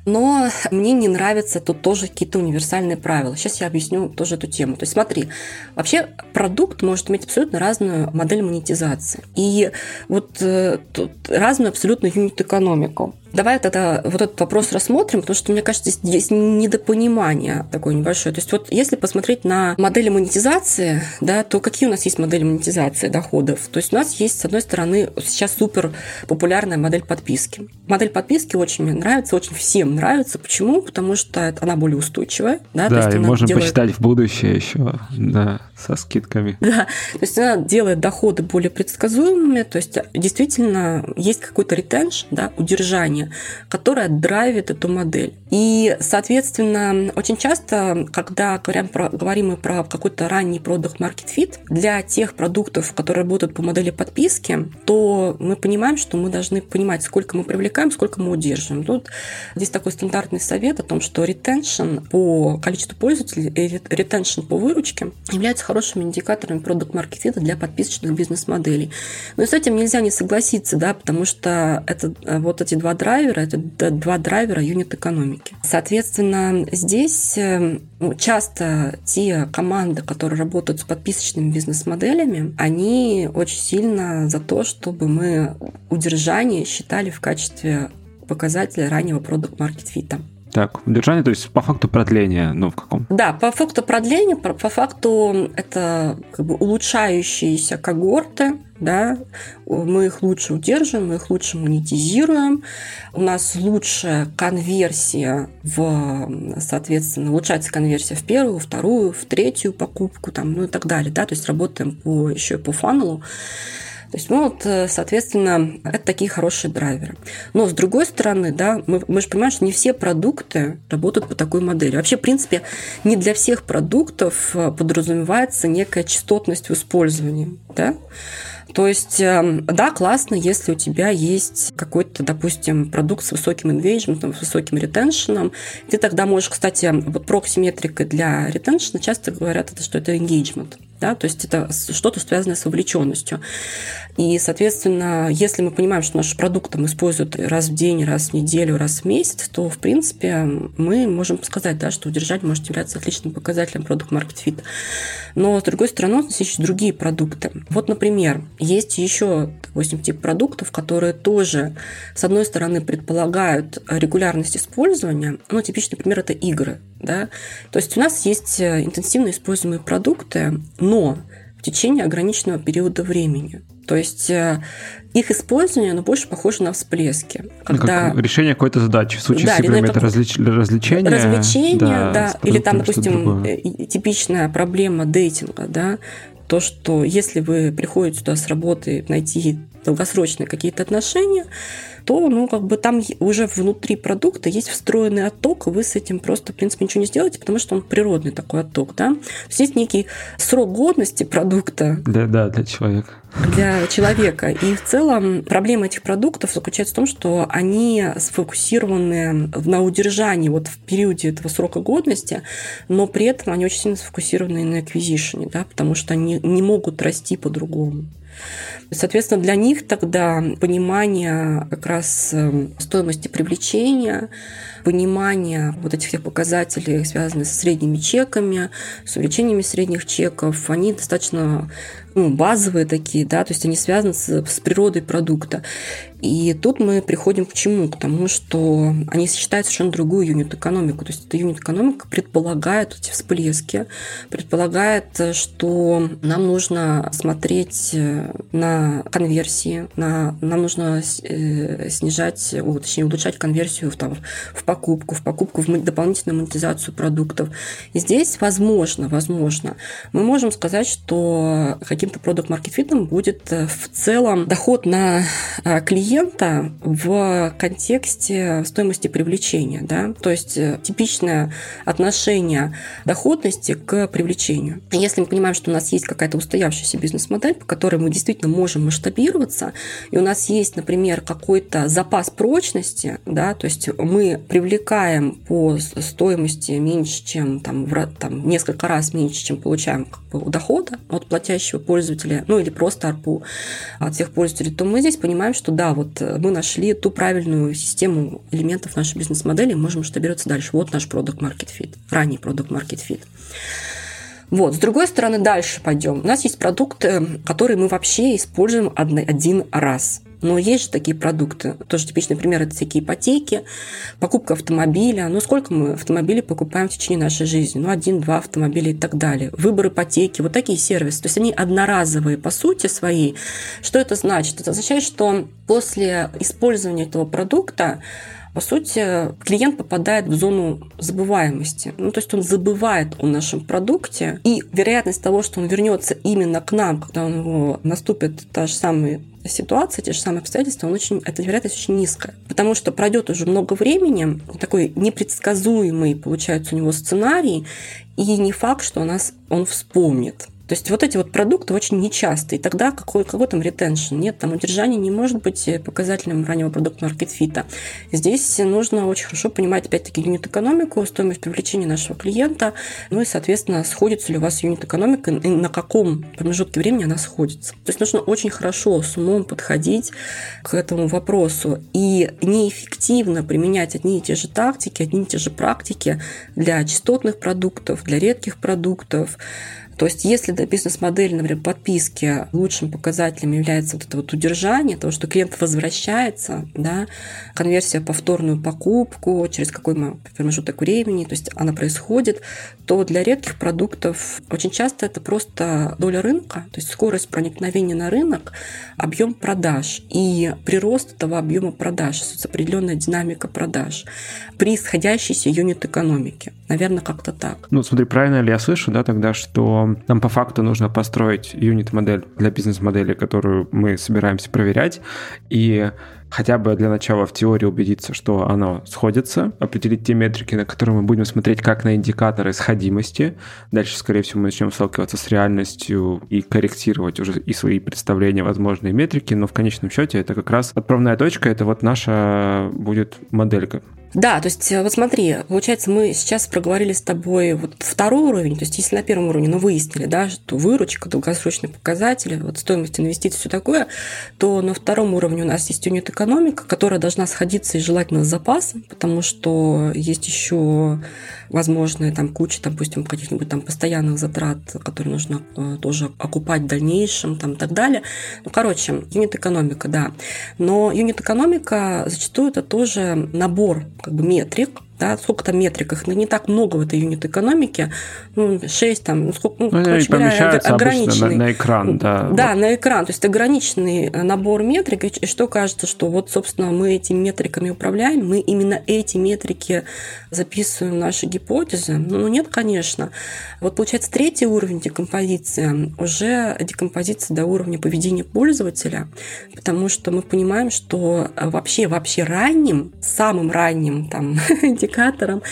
но мне не нравятся тут тоже какие-то универсальные правила. Сейчас я объясню тоже эту тему. То есть смотри, вообще продукт может иметь абсолютно разную модель монетизации. И вот э, тут разную абсолютно юнит-экономику. Давай тогда вот этот вопрос рассмотрим, потому что, мне кажется, здесь есть недопонимание такое небольшое. То есть вот если посмотреть на модели монетизации, да, то какие у нас есть модели монетизации доходов? То есть у нас есть, с одной стороны, сейчас супер популярная модель подписки. Модель подписки очень мне нравится, очень всем нравится. Почему? Потому что она более устойчивая. Да, да и можно делает... посчитать в будущее еще, да, со скидками. Да, то есть она делает доходы более предсказуемыми, то есть действительно есть какой-то ретенш, да, удержание компания, которая драйвит эту модель. И, соответственно, очень часто, когда говорим, про, говорим мы про какой-то ранний продукт market fit, для тех продуктов, которые работают по модели подписки, то мы понимаем, что мы должны понимать, сколько мы привлекаем, сколько мы удерживаем. Тут здесь такой стандартный совет о том, что retention по количеству пользователей и retention по выручке являются хорошими индикаторами продукт fit для подписочных бизнес-моделей. Но с этим нельзя не согласиться, да, потому что это вот эти два драйвера, это два драйвера юнит-экономики. Соответственно, здесь э, ну, часто те команды, которые работают с подписочными бизнес-моделями, они очень сильно за то, чтобы мы удержание считали в качестве показателя раннего продукт-маркет-фита. Так, удержание, то есть по факту продления, ну в каком? Да, по факту продления, по, по факту это как бы улучшающиеся когорты, да, мы их лучше удерживаем, мы их лучше монетизируем, у нас лучшая конверсия в, соответственно, улучшается конверсия в первую, вторую, в третью покупку, там, ну и так далее, да, то есть работаем по, еще и по фанелу. То есть, ну, вот, э, соответственно, это такие хорошие драйверы. Но с другой стороны, да, мы, мы же понимаем, что не все продукты работают по такой модели. Вообще, в принципе, не для всех продуктов э, подразумевается некая частотность в использовании, да. То есть, эм, да, классно, если у тебя есть какой-то, допустим, продукт с высоким engagement, с высоким ретеншеном. Ты тогда можешь, кстати, вот проксиметрикой для ретеншена часто говорят, что это engagement. Да? То есть это что-то связанное с вовлеченностью. И, соответственно, если мы понимаем, что наш продукт там используют раз в день, раз в неделю, раз в месяц, то, в принципе, мы можем сказать, да, что удержание может являться отличным показателем продукт market fit. Но, с другой стороны, нас есть другие продукты. Вот, например, есть еще, допустим, тип продуктов, которые тоже, с одной стороны, предполагают регулярность использования. Ну, типичный пример – это игры. Да? То есть у нас есть интенсивно используемые продукты, но в течение ограниченного периода времени. То есть э, их использование, оно больше похоже на всплески. Ну, когда... Как решение какой-то задачи. В случае да, с играми это развлеч... развлечение. Развлечение, да. да. Или там, допустим, э, типичная проблема дейтинга, да, то, что если вы приходите сюда с работы найти долгосрочные какие-то отношения, то, ну, как бы там уже внутри продукта есть встроенный отток, и вы с этим просто, в принципе, ничего не сделаете, потому что он природный такой отток, да. То есть есть некий срок годности продукта. Да, да, для человека. Для человека. И в целом проблема этих продуктов заключается в том, что они сфокусированы на удержании вот в периоде этого срока годности, но при этом они очень сильно сфокусированы на acquisition, да, потому что они не могут расти по-другому. Соответственно, для них тогда понимание как раз эм, стоимости привлечения, понимание вот этих всех показателей, связанных с средними чеками, с увеличениями средних чеков, они достаточно ну, базовые такие, да, то есть они связаны с, с природой продукта. И тут мы приходим к чему? К тому, что они сочетают совершенно другую юнит-экономику. То есть эта юнит-экономика предполагает эти всплески, предполагает, что нам нужно смотреть э, на конверсии, на, нам нужно э, снижать, точнее, улучшать конверсию в, там, в покупку, в покупку, в дополнительную монетизацию продуктов. И здесь, возможно, возможно, мы можем сказать, что каким-то продукт market fit будет э, в целом доход на клиента клиента в контексте стоимости привлечения. Да? То есть э, типичное отношение доходности к привлечению. Если мы понимаем, что у нас есть какая-то устоявшаяся бизнес-модель, по которой мы действительно можем масштабироваться, и у нас есть, например, какой-то запас прочности, да, то есть мы привлекаем по стоимости меньше, чем там, в, там, несколько раз меньше, чем получаем как бы, дохода от платящего пользователя, ну или просто арпу от всех пользователей, то мы здесь понимаем, что да, вот э, мы нашли ту правильную систему элементов нашей бизнес-модели, можем масштабироваться дальше. Вот наш продукт market fit, ранний продукт market fit. Вот. С другой стороны, дальше пойдем. У нас есть продукты, которые мы вообще используем один раз. Но есть же такие продукты. Тоже типичный пример – это всякие ипотеки, покупка автомобиля. Ну, сколько мы автомобилей покупаем в течение нашей жизни? Ну, один-два автомобиля и так далее. Выбор ипотеки, вот такие сервисы. То есть они одноразовые по сути своей. Что это значит? Это означает, что после использования этого продукта по сути, клиент попадает в зону забываемости. Ну, то есть он забывает о нашем продукте, и вероятность того, что он вернется именно к нам, когда у него наступит та же самая ситуация, те же самые обстоятельства, он очень, эта вероятность очень низкая. Потому что пройдет уже много времени, такой непредсказуемый получается у него сценарий, и не факт, что у нас он вспомнит. То есть вот эти вот продукты очень нечастые. Тогда какой, какой там ретеншн? Нет, там удержание не может быть показателем раннего продукта маркет фита. Здесь нужно очень хорошо понимать, опять-таки, юнит-экономику, стоимость привлечения нашего клиента, ну и, соответственно, сходится ли у вас юнит-экономика и на каком промежутке времени она сходится. То есть нужно очень хорошо с умом подходить к этому вопросу и неэффективно применять одни и те же тактики, одни и те же практики для частотных продуктов, для редких продуктов, то есть если для бизнес-модели, например, подписки лучшим показателем является вот это вот удержание, того, что клиент возвращается, да, конверсия повторную покупку, через какой промежуток времени, то есть она происходит, то для редких продуктов очень часто это просто доля рынка, то есть скорость проникновения на рынок, объем продаж и прирост этого объема продаж, определенная динамика продаж при исходящейся юнит-экономике. Наверное, как-то так. Ну, смотри, правильно ли я слышу, да, тогда, что нам по факту нужно построить юнит-модель для бизнес-модели, которую мы собираемся проверять, и хотя бы для начала в теории убедиться, что оно сходится, определить те метрики, на которые мы будем смотреть как на индикаторы сходимости. Дальше, скорее всего, мы начнем сталкиваться с реальностью и корректировать уже и свои представления, возможные метрики, но в конечном счете это как раз отправная точка, это вот наша будет моделька Да, то есть вот смотри, получается, мы сейчас проговорили с тобой вот второй уровень, то есть если на первом уровне, ну, выяснили, да, что выручка, долгосрочные показатели, вот стоимость инвестиций, все такое, то на втором уровне у нас есть юнит-экономика, которая должна сходиться и желательно с запасом, потому что есть еще возможная там куча, допустим, каких-нибудь там постоянных затрат, которые нужно э, тоже окупать в дальнейшем, там, и так далее. Ну, короче, юнит-экономика, да. Но юнит-экономика зачастую это тоже набор как бы метрик, да, сколько там метрик, их не так много в этой юнит-экономике, ну, 6 там, ну, сколько, ну, ну короче говоря, ограниченный. На, на экран, да. Да, вот. на экран, то есть ограниченный набор метрик, и что кажется, что вот, собственно, мы этими метриками управляем, мы именно эти метрики записываем наши гипотезы, ну, нет, конечно. Вот, получается, третий уровень декомпозиции, уже декомпозиция до уровня поведения пользователя, потому что мы понимаем, что вообще, вообще ранним, самым ранним там индикатором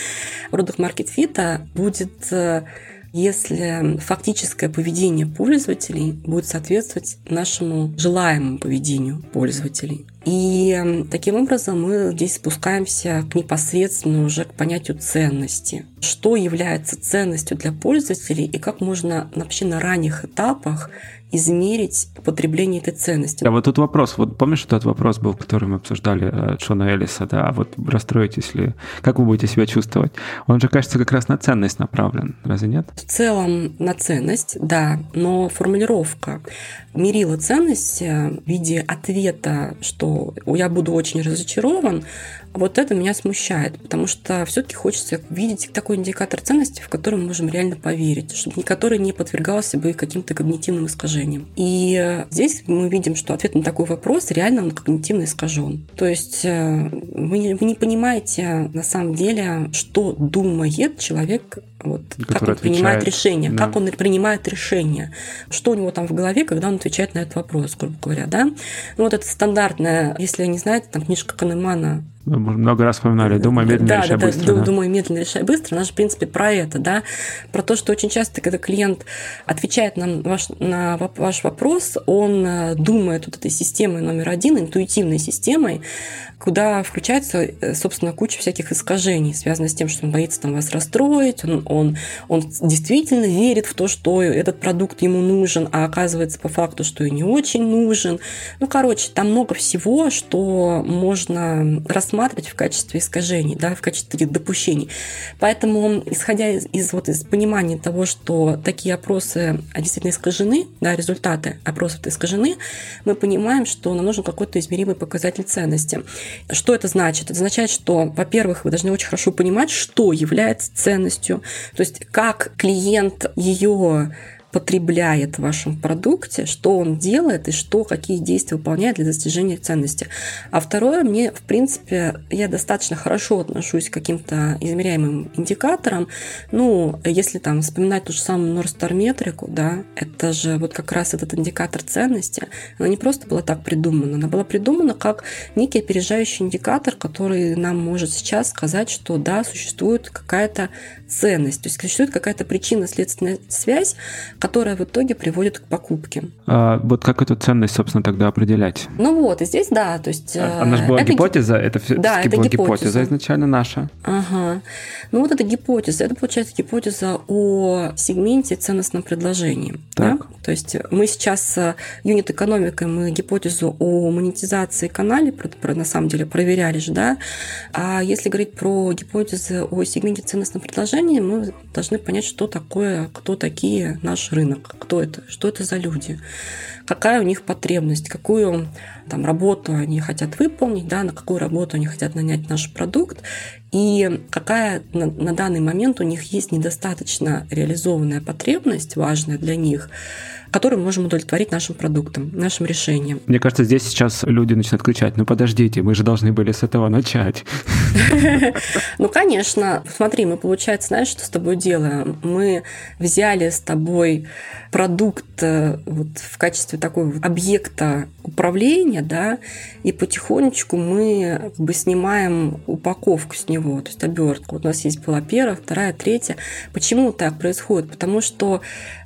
продукт маркет фита будет э, если фактическое поведение пользователей будет соответствовать нашему желаемому поведению пользователей. И таким образом мы здесь спускаемся к непосредственно уже к понятию ценности. Что является ценностью для пользователей и как можно вообще на ранних этапах измерить потребление этой ценности. А вот тут вопрос, вот помнишь, этот вопрос был, который мы обсуждали от Шона Элиса, да, а вот расстроитесь ли, как вы будете себя чувствовать? Он же, кажется, как раз на ценность направлен, разве нет? В целом на ценность, да, но формулировка мерила ценности в виде ответа, что я буду очень разочарован, вот это меня смущает, потому что все-таки хочется видеть такой индикатор ценности, в который мы можем реально поверить, чтобы который не подвергался бы каким-то когнитивным искажениям. И здесь мы видим, что ответ на такой вопрос реально он когнитивно искажен. То есть э, вы не, вы не понимаете на самом деле, что думает человек вот, как он принимает решение, да. как он принимает решение, что у него там в голове, когда он отвечает на этот вопрос, грубо говоря, да. Ну, вот это стандартная, если не знаете, там книжка Канемана мы много раз вспоминали, думай медленно, да, решай да, быстро. Да, думай медленно, решай быстро. Она же, в принципе, про это, да, про то, что очень часто, когда клиент отвечает нам ваш, на ваш вопрос, он э, думает вот этой системой номер один, интуитивной системой, куда включается, э, собственно, куча всяких искажений, связанных с тем, что он боится там вас расстроить, он, он, он действительно верит в то, что этот продукт ему нужен, а оказывается по факту, что и не очень нужен. Ну, короче, там много всего, что можно рассматривать в качестве искажений, да, в качестве допущений. Поэтому, исходя из, из, вот, из понимания того, что такие опросы действительно искажены, да, результаты опросов искажены, мы понимаем, что нам нужен какой-то измеримый показатель ценности. Что это значит? Это означает, что, во-первых, вы должны очень хорошо понимать, что является ценностью, то есть как клиент ее потребляет в вашем продукте, что он делает и что, какие действия выполняет для достижения ценности. А второе, мне, в принципе, я достаточно хорошо отношусь к каким-то измеряемым индикаторам. Ну, если там вспоминать ту же самую North метрику, да, это же вот как раз этот индикатор ценности, она не просто была так придумана, она была придумана как некий опережающий индикатор, который нам может сейчас сказать, что да, существует какая-то ценность, то есть существует какая-то причинно-следственная связь, которая в итоге приводит к покупке. А вот как эту ценность, собственно, тогда определять? Ну вот, и здесь, да, то есть... А, она же была это гипотеза, это все да, это была гипотеза. гипотеза изначально наша. Ага. Ну вот эта гипотеза, это получается гипотеза о сегменте ценностном предложении. Так. Да? То есть мы сейчас э, юнит-экономикой, мы гипотезу о монетизации канале на самом деле проверяли же, да? А если говорить про гипотезы о сегменте ценностном предложении, мы должны понять, что такое, кто такие наши наш рынок, кто это, что это за люди, какая у них потребность, какую там, работу они хотят выполнить, да, на какую работу они хотят нанять наш продукт, и какая на, на данный момент у них есть недостаточно реализованная потребность, важная для них, которую мы можем удовлетворить нашим продуктом, нашим решением. Мне кажется, здесь сейчас люди начинают кричать, ну подождите, мы же должны были с этого начать. Ну, конечно. Смотри, мы, получается, знаешь, что с тобой делаем? Мы взяли с тобой продукт э, вот в качестве такого объекта управления, да, и потихонечку мы как бы снимаем упаковку с него, то есть обертку. Вот у нас есть была первая, вторая, третья. Почему так происходит? Потому что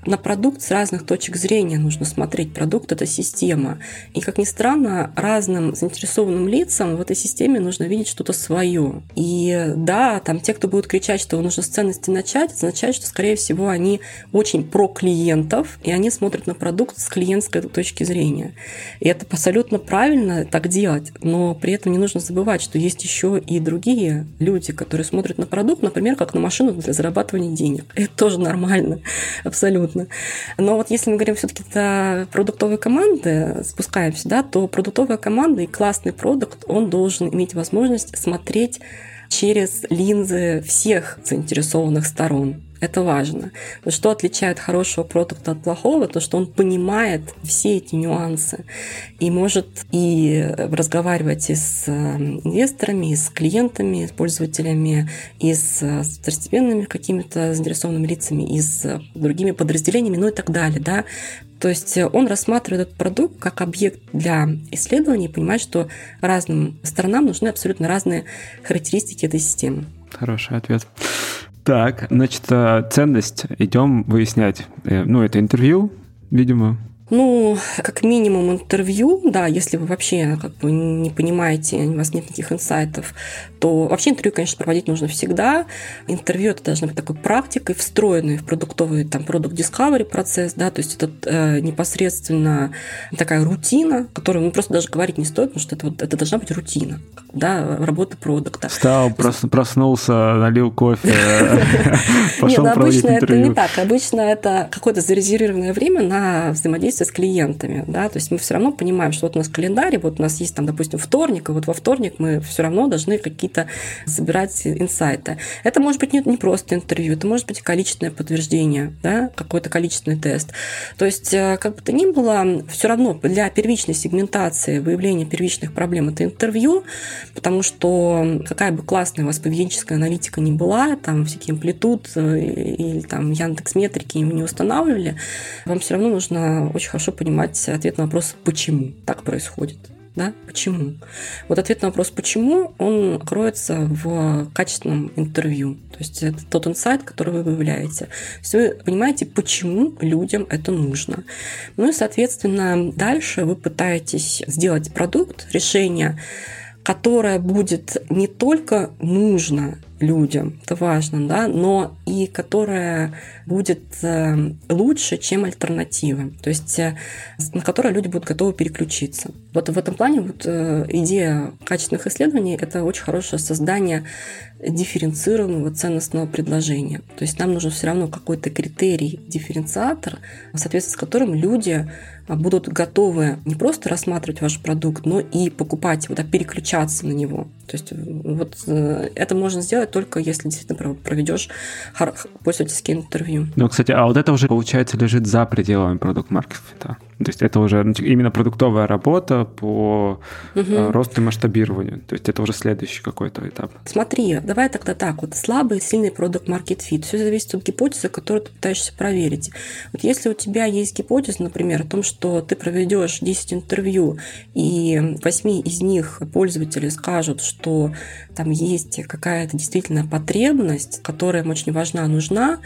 на продукт с разных точек зрения нужно смотреть. Продукт – это система. И, как ни странно, разным заинтересованным лицам в этой системе нужно видеть что-то свое. И да, там те, кто будут кричать, что нужно с ценности начать, означает, что, скорее всего, они очень про клиентов, и они смотрят на продукт с клиентской точки зрения. И это абсолютно правильно так делать, но при этом не нужно забывать, что есть еще и другие люди, которые смотрят на продукт, например, как на машину для зарабатывания денег. Это тоже нормально, абсолютно. Но вот если мы говорим все-таки про продуктовые команды, спускаемся, да, то продуктовая команда и классный продукт, он должен иметь возможность смотреть через линзы всех заинтересованных сторон. Это важно. Но что отличает хорошего продукта от плохого, то что он понимает все эти нюансы и может и разговаривать и с э, инвесторами, и с клиентами, с пользователями, и с второстепенными какими-то заинтересованными лицами, и с другими подразделениями, ну и так далее. Да? То есть он рассматривает этот продукт как объект для исследований и понимает, что разным сторонам нужны абсолютно разные характеристики этой системы. Хороший ответ. Так, значит, э, ценность идем выяснять. Э, ну, это интервью, видимо, ну, как минимум интервью, да, если вы вообще как бы не понимаете, у вас нет никаких инсайтов, то вообще интервью, конечно, проводить нужно всегда. Интервью это должна быть такой практикой, встроенной в продуктовый там продукт discovery процесс, да, то есть это э, непосредственно такая рутина, которую ну, просто даже говорить не стоит, потому что это, вот, это должна быть рутина, да, работы продукта. Встал, проснулся, налил кофе, пошел Нет, ну, обычно это не так. Обычно это какое-то зарезервированное время на взаимодействие взаимодействие с клиентами, да, то есть мы все равно понимаем, что вот у нас календарь, вот у нас есть там, допустим, вторник, и вот во вторник мы все равно должны какие-то собирать инсайты. Это может быть не, не просто интервью, это может быть количественное подтверждение, да, какой-то количественный тест. То есть, э, как бы то ни было, все равно для первичной сегментации, выявления первичных проблем это интервью, потому что какая бы классная у вас поведенческая аналитика не была, там всякие амплитуд э, или там Яндекс Метрики им не устанавливали, вам все равно нужно очень хорошо понимать ответ на вопрос «почему так происходит?». Да? Почему? Вот ответ на вопрос «почему?» он кроется в качественном интервью. То есть это тот инсайт, который вы выявляете. То есть вы понимаете, почему людям это нужно. Ну и, соответственно, дальше вы пытаетесь сделать продукт, решение, которое будет не только нужно людям, это важно, да, но и которая будет э, лучше, чем альтернатива, то есть э, на которой люди будут готовы переключиться. Вот в этом плане вот э, идея качественных исследований – это очень хорошее создание дифференцированного ценностного предложения. То есть нам нужен все равно какой-то критерий, дифференциатор, в соответствии с которым люди будут готовы не просто рассматривать ваш продукт, но и покупать его, да, переключаться на него. То есть вот это можно сделать только если действительно проведешь пользовательские интервью. Ну, кстати, а вот это уже, получается, лежит за пределами продукт-маркета. То есть это уже именно продуктовая работа по угу. росту и масштабированию. То есть это уже следующий какой-то этап. Смотри, давай тогда так. Вот слабый, сильный продукт market fit. Все зависит от гипотезы, которую ты пытаешься проверить. Вот если у тебя есть гипотеза, например, о том, что ты проведешь 10 интервью, и 8 из них пользователи скажут, что там есть какая-то действительно потребность, которая им очень важна, нужна,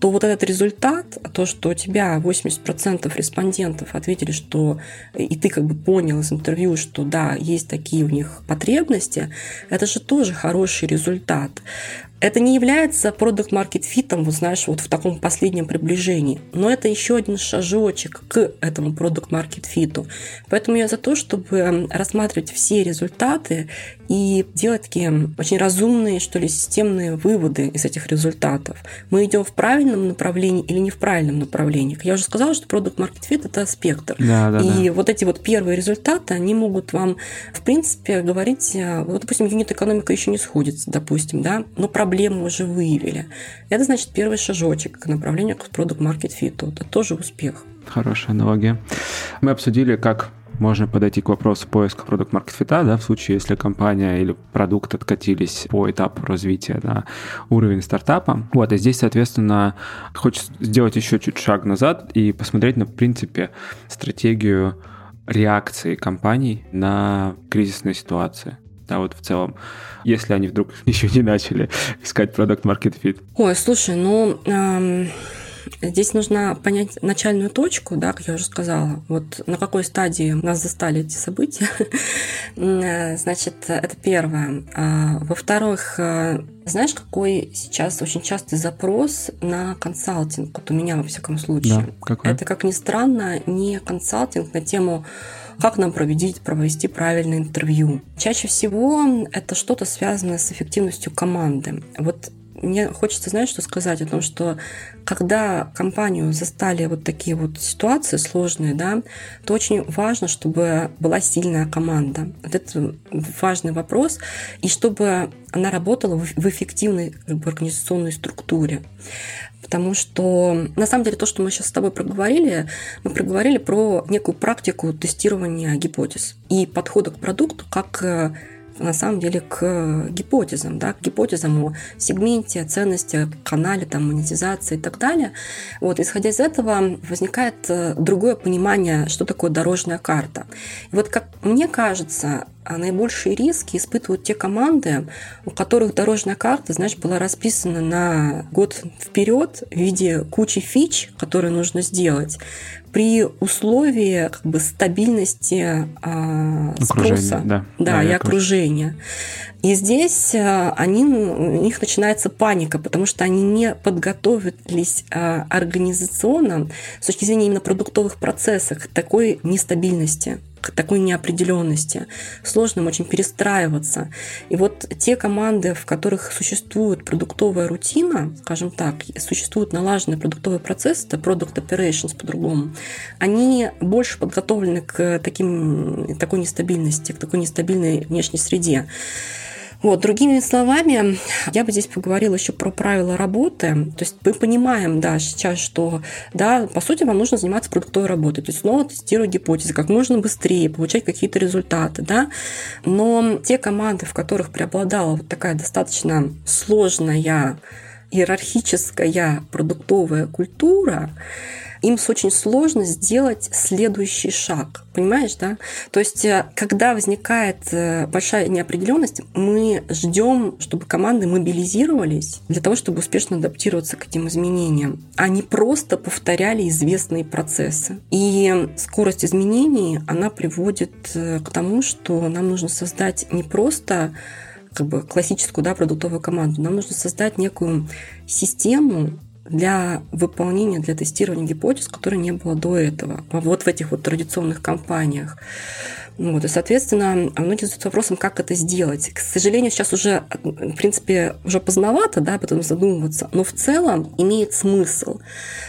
то вот этот результат, то, что у тебя 80% респондентов ответили, что и ты как бы понял из интервью, что да, есть такие у них потребности, это же тоже хороший результат. Это не является product market fit ом, вот знаешь, вот в таком последнем приближении, но это еще один шажочек к этому product market fit у. Поэтому я за то, чтобы рассматривать все результаты и делать такие очень разумные, что ли, системные выводы из этих результатов. Мы идем в правильном направлении или не в правильном направлении. Я уже сказала, что product market fit это спектр. Да, да, и да. вот эти вот первые результаты, они могут вам, в принципе, говорить, э, вот, допустим, юнит экономика еще не сходится, допустим, да, но про проблему уже выявили. Это значит первый шажочек к направлению к продукт маркет фиту. Это тоже успех. Хорошая аналогия. Мы обсудили, как можно подойти к вопросу поиска продукт маркет фита, да, в случае, если компания или продукт откатились по этапу развития на уровень стартапа. Вот, и здесь, соответственно, хочется сделать еще чуть шаг назад и посмотреть на, в принципе, стратегию реакции компаний на кризисные ситуации. Да, вот в целом, если они вдруг еще не начали искать продукт market fit. Ой, слушай, ну, эм, Здесь нужно понять начальную точку, да, как я уже сказала, вот на какой стадии нас застали эти события. Значит, это первое. А, во-вторых, э, знаешь, какой сейчас очень частый запрос на консалтинг? Вот у меня, во всяком случае. Да, какой? Это, как ни странно, не консалтинг на тему как нам провести, провести правильное интервью. Чаще всего это что-то связанное с эффективностью команды. Вот мне хочется, знаешь, что сказать о том, что когда компанию застали вот такие вот ситуации сложные, да, то очень важно, чтобы была сильная команда. Вот это важный вопрос, и чтобы она работала в эффективной организационной структуре. Потому что, на самом деле, то, что мы сейчас с тобой проговорили, мы проговорили про некую практику тестирования гипотез и подхода к продукту как на самом деле к гипотезам, да, к гипотезам о сегменте, ценности, канале, там, монетизации и так далее. Вот, исходя из этого возникает э, другое понимание, что такое дорожная карта. И вот как мне кажется, а наибольшие риски испытывают те команды, у которых дорожная карта, знаешь, была расписана на год вперед в виде кучи фич, которые нужно сделать, при условии как бы стабильности а, спроса. да, да, да, и окружения. И здесь а, они, у них начинается паника, потому что они не подготовились а, организационно с точки зрения именно продуктовых процессов к такой нестабильности такой неопределенности. Сложно им очень перестраиваться. И вот те команды, в которых существует продуктовая рутина, скажем так, существует налаженный продуктовый процесс, это product operations по-другому, они больше подготовлены к таким, такой нестабильности, к такой нестабильной внешней среде. Вот, другими словами, я бы здесь поговорила еще про правила работы. То есть мы понимаем, да, сейчас, что, да, по сути, вам нужно заниматься продуктовой работой, то есть снова тестировать гипотезы как можно быстрее, получать какие-то результаты, да. Но те команды, в которых преобладала вот такая достаточно сложная иерархическая продуктовая культура, им очень сложно сделать следующий шаг. Понимаешь, да? То есть, э, когда возникает э, большая неопределенность, мы ждем, чтобы команды мобилизировались для того, чтобы успешно адаптироваться к этим изменениям. Они просто повторяли известные процессы. И скорость изменений, она приводит э, к тому, что нам нужно создать не просто как бы классическую да, продуктовую команду. Нам нужно создать некую систему, для выполнения, для тестирования гипотез, которой не было до этого, вот в этих вот традиционных компаниях. Вот, и, соответственно, многие задаются вопросом, как это сделать. К сожалению, сейчас уже, в принципе, уже поздновато, да, об этом задумываться, но в целом имеет смысл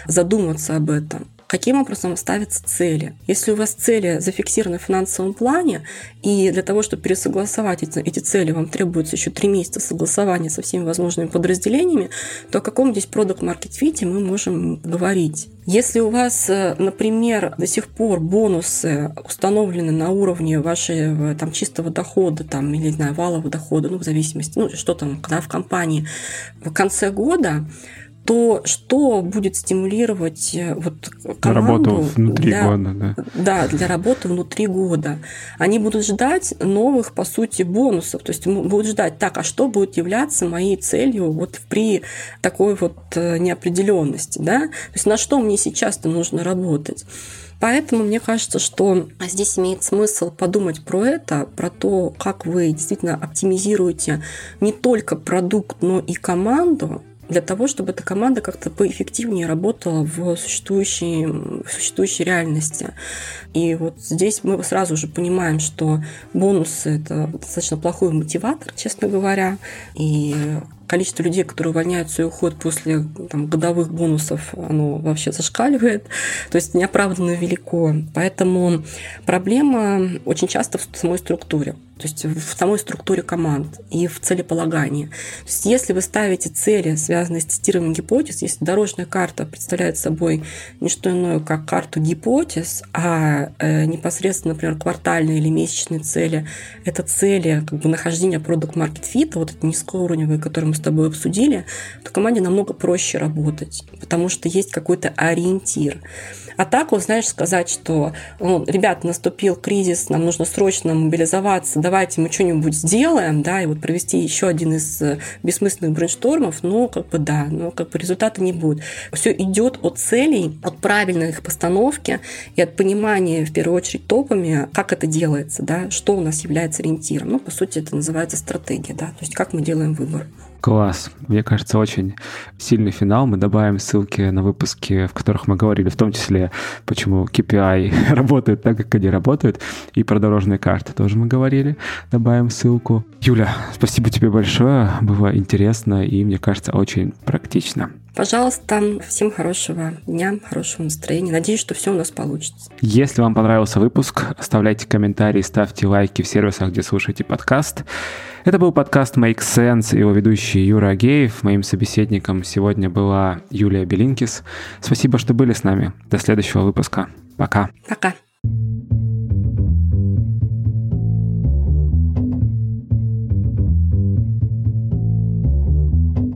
задуматься об этом каким образом ставятся цели. Если у вас цели зафиксированы в финансовом плане, и для того, чтобы пересогласовать эти, эти цели, вам требуется еще три месяца согласования со всеми возможными подразделениями, то о каком здесь продукт маркет фите мы можем говорить. Если у вас, э, например, до сих пор бонусы установлены на уровне вашего там, чистого дохода там, или, не знаю, валового дохода, ну, в зависимости, ну, что там, когда в компании в конце года, то что будет стимулировать э, вот команду работу внутри для, года, да? Да, для работы внутри года. Они будут ждать новых, по сути, бонусов. То есть будут ждать, так, а что будет являться моей целью вот при такой вот э, неопределенности, да? То есть на что мне сейчас-то нужно работать? Поэтому мне кажется, что здесь имеет смысл подумать про это, про то, как вы действительно оптимизируете не только продукт, но и команду, для того, чтобы эта команда как-то поэффективнее работала в существующей, в существующей реальности. И вот здесь мы сразу же понимаем, что бонусы – это достаточно плохой мотиватор, честно говоря, и количество людей, которые увольняются и уходят после там, годовых бонусов, оно вообще зашкаливает. То есть неоправданно велико. Поэтому проблема очень часто в самой структуре. То есть в самой структуре команд и в целеполагании. То есть если вы ставите цели, связанные с тестированием гипотез, если дорожная карта представляет собой не что иное, как карту гипотез, а э, непосредственно, например, квартальные или месячные цели – это цели как бы нахождения продукт market fit, вот эти низкоуровневые, которые мы с тобой обсудили, то команде намного проще работать, потому что есть какой-то ориентир. А так, вот, знаешь, сказать, что, ну, ребят, наступил кризис, нам нужно срочно мобилизоваться, давайте мы что-нибудь сделаем, да, и вот провести еще один из э, бессмысленных брейнштормов, ну, как бы да, но как бы результата не будет. Все идет от целей, от правильной их постановки и от понимания, в первую очередь, топами, как это делается, да, что у нас является ориентиром. Ну, по сути, это называется стратегия, да, то есть как мы делаем выбор. Класс. Мне кажется, очень сильный финал. Мы добавим ссылки на выпуски, в которых мы говорили, в том числе, почему KPI работают так, как они работают, и про дорожные карты тоже мы говорили. Добавим ссылку. Юля, спасибо тебе большое. Было интересно и, мне кажется, очень практично. Пожалуйста, всем хорошего дня, хорошего настроения. Надеюсь, что все у нас получится. Если вам понравился выпуск, оставляйте комментарии, ставьте лайки в сервисах, где слушаете подкаст. Это был подкаст Make Sense, его ведущий Юра Агеев. Моим собеседником сегодня была Юлия Белинкис. Спасибо, что были с нами. До следующего выпуска. Пока. Пока.